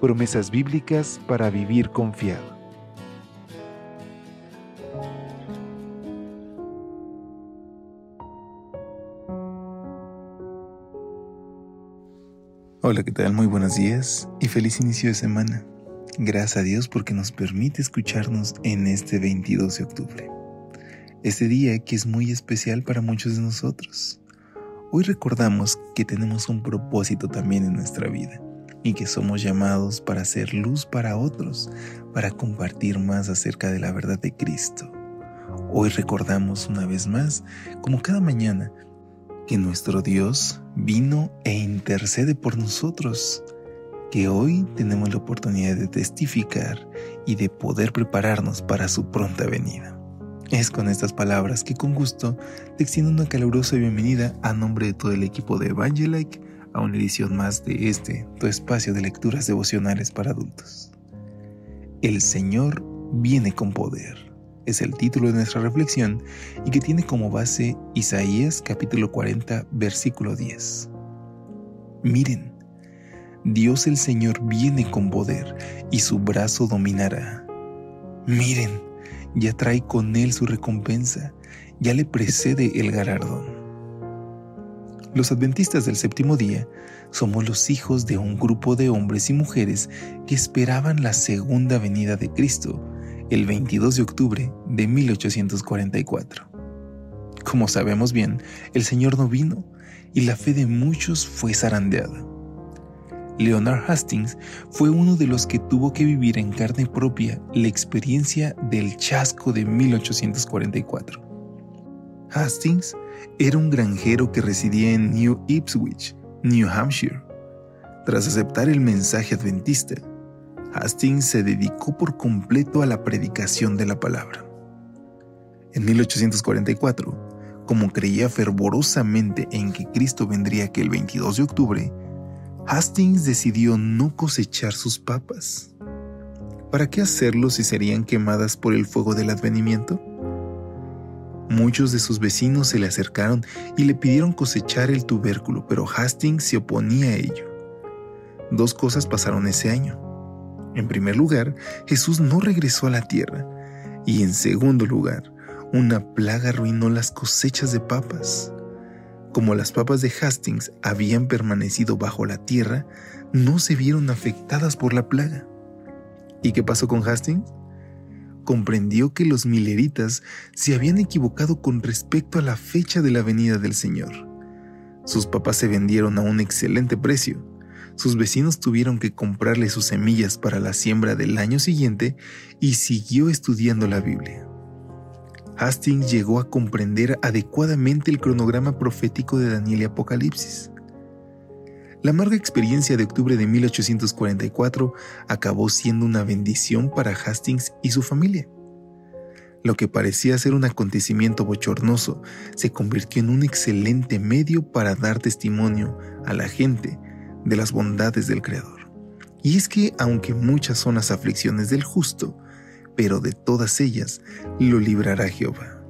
Promesas bíblicas para vivir confiado. Hola, ¿qué tal? Muy buenos días y feliz inicio de semana. Gracias a Dios porque nos permite escucharnos en este 22 de octubre. Este día que es muy especial para muchos de nosotros. Hoy recordamos que tenemos un propósito también en nuestra vida y que somos llamados para hacer luz para otros, para compartir más acerca de la verdad de Cristo. Hoy recordamos una vez más, como cada mañana, que nuestro Dios vino e intercede por nosotros, que hoy tenemos la oportunidad de testificar y de poder prepararnos para su pronta venida. Es con estas palabras que con gusto te extiendo una calurosa bienvenida a nombre de todo el equipo de Evangelike a una edición más de este, tu espacio de lecturas devocionales para adultos. El Señor viene con poder es el título de nuestra reflexión y que tiene como base Isaías capítulo 40 versículo 10. Miren, Dios el Señor viene con poder y su brazo dominará. Miren, ya trae con él su recompensa, ya le precede el galardón. Los adventistas del séptimo día somos los hijos de un grupo de hombres y mujeres que esperaban la segunda venida de Cristo el 22 de octubre de 1844. Como sabemos bien, el Señor no vino y la fe de muchos fue zarandeada. Leonard Hastings fue uno de los que tuvo que vivir en carne propia la experiencia del chasco de 1844. Hastings era un granjero que residía en New Ipswich, New Hampshire. Tras aceptar el mensaje adventista, Hastings se dedicó por completo a la predicación de la palabra. En 1844, como creía fervorosamente en que Cristo vendría aquel 22 de octubre, Hastings decidió no cosechar sus papas. ¿Para qué hacerlo si serían quemadas por el fuego del advenimiento? Muchos de sus vecinos se le acercaron y le pidieron cosechar el tubérculo, pero Hastings se oponía a ello. Dos cosas pasaron ese año. En primer lugar, Jesús no regresó a la tierra. Y en segundo lugar, una plaga arruinó las cosechas de papas. Como las papas de Hastings habían permanecido bajo la tierra, no se vieron afectadas por la plaga. ¿Y qué pasó con Hastings? Comprendió que los mileritas se habían equivocado con respecto a la fecha de la venida del Señor. Sus papas se vendieron a un excelente precio, sus vecinos tuvieron que comprarle sus semillas para la siembra del año siguiente y siguió estudiando la Biblia. Hastings llegó a comprender adecuadamente el cronograma profético de Daniel y Apocalipsis. La amarga experiencia de octubre de 1844 acabó siendo una bendición para Hastings y su familia. Lo que parecía ser un acontecimiento bochornoso se convirtió en un excelente medio para dar testimonio a la gente de las bondades del Creador. Y es que aunque muchas son las aflicciones del justo, pero de todas ellas lo librará Jehová.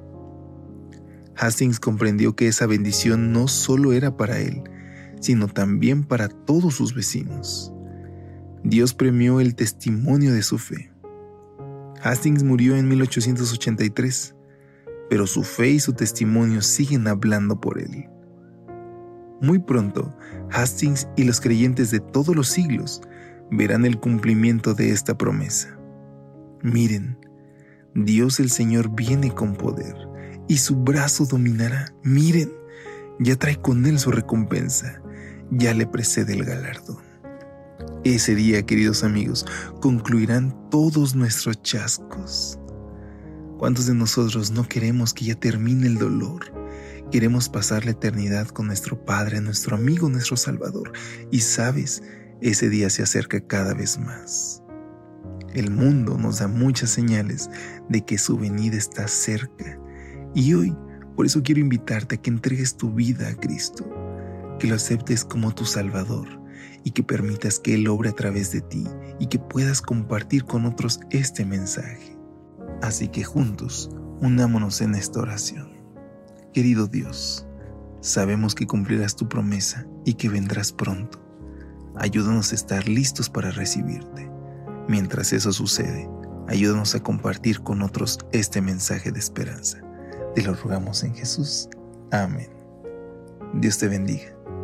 Hastings comprendió que esa bendición no solo era para él, sino también para todos sus vecinos. Dios premió el testimonio de su fe. Hastings murió en 1883, pero su fe y su testimonio siguen hablando por él. Muy pronto, Hastings y los creyentes de todos los siglos verán el cumplimiento de esta promesa. Miren, Dios el Señor viene con poder y su brazo dominará. Miren, ya trae con él su recompensa, ya le precede el galardón. Ese día, queridos amigos, concluirán todos nuestros chascos. ¿Cuántos de nosotros no queremos que ya termine el dolor? Queremos pasar la eternidad con nuestro Padre, nuestro amigo, nuestro Salvador. Y sabes, ese día se acerca cada vez más. El mundo nos da muchas señales de que su venida está cerca. Y hoy, por eso quiero invitarte a que entregues tu vida a Cristo, que lo aceptes como tu Salvador y que permitas que Él obre a través de ti y que puedas compartir con otros este mensaje. Así que juntos, unámonos en esta oración. Querido Dios, sabemos que cumplirás tu promesa y que vendrás pronto. Ayúdanos a estar listos para recibirte. Mientras eso sucede, ayúdanos a compartir con otros este mensaje de esperanza. Te lo rogamos en Jesús. Amén. Dios te bendiga.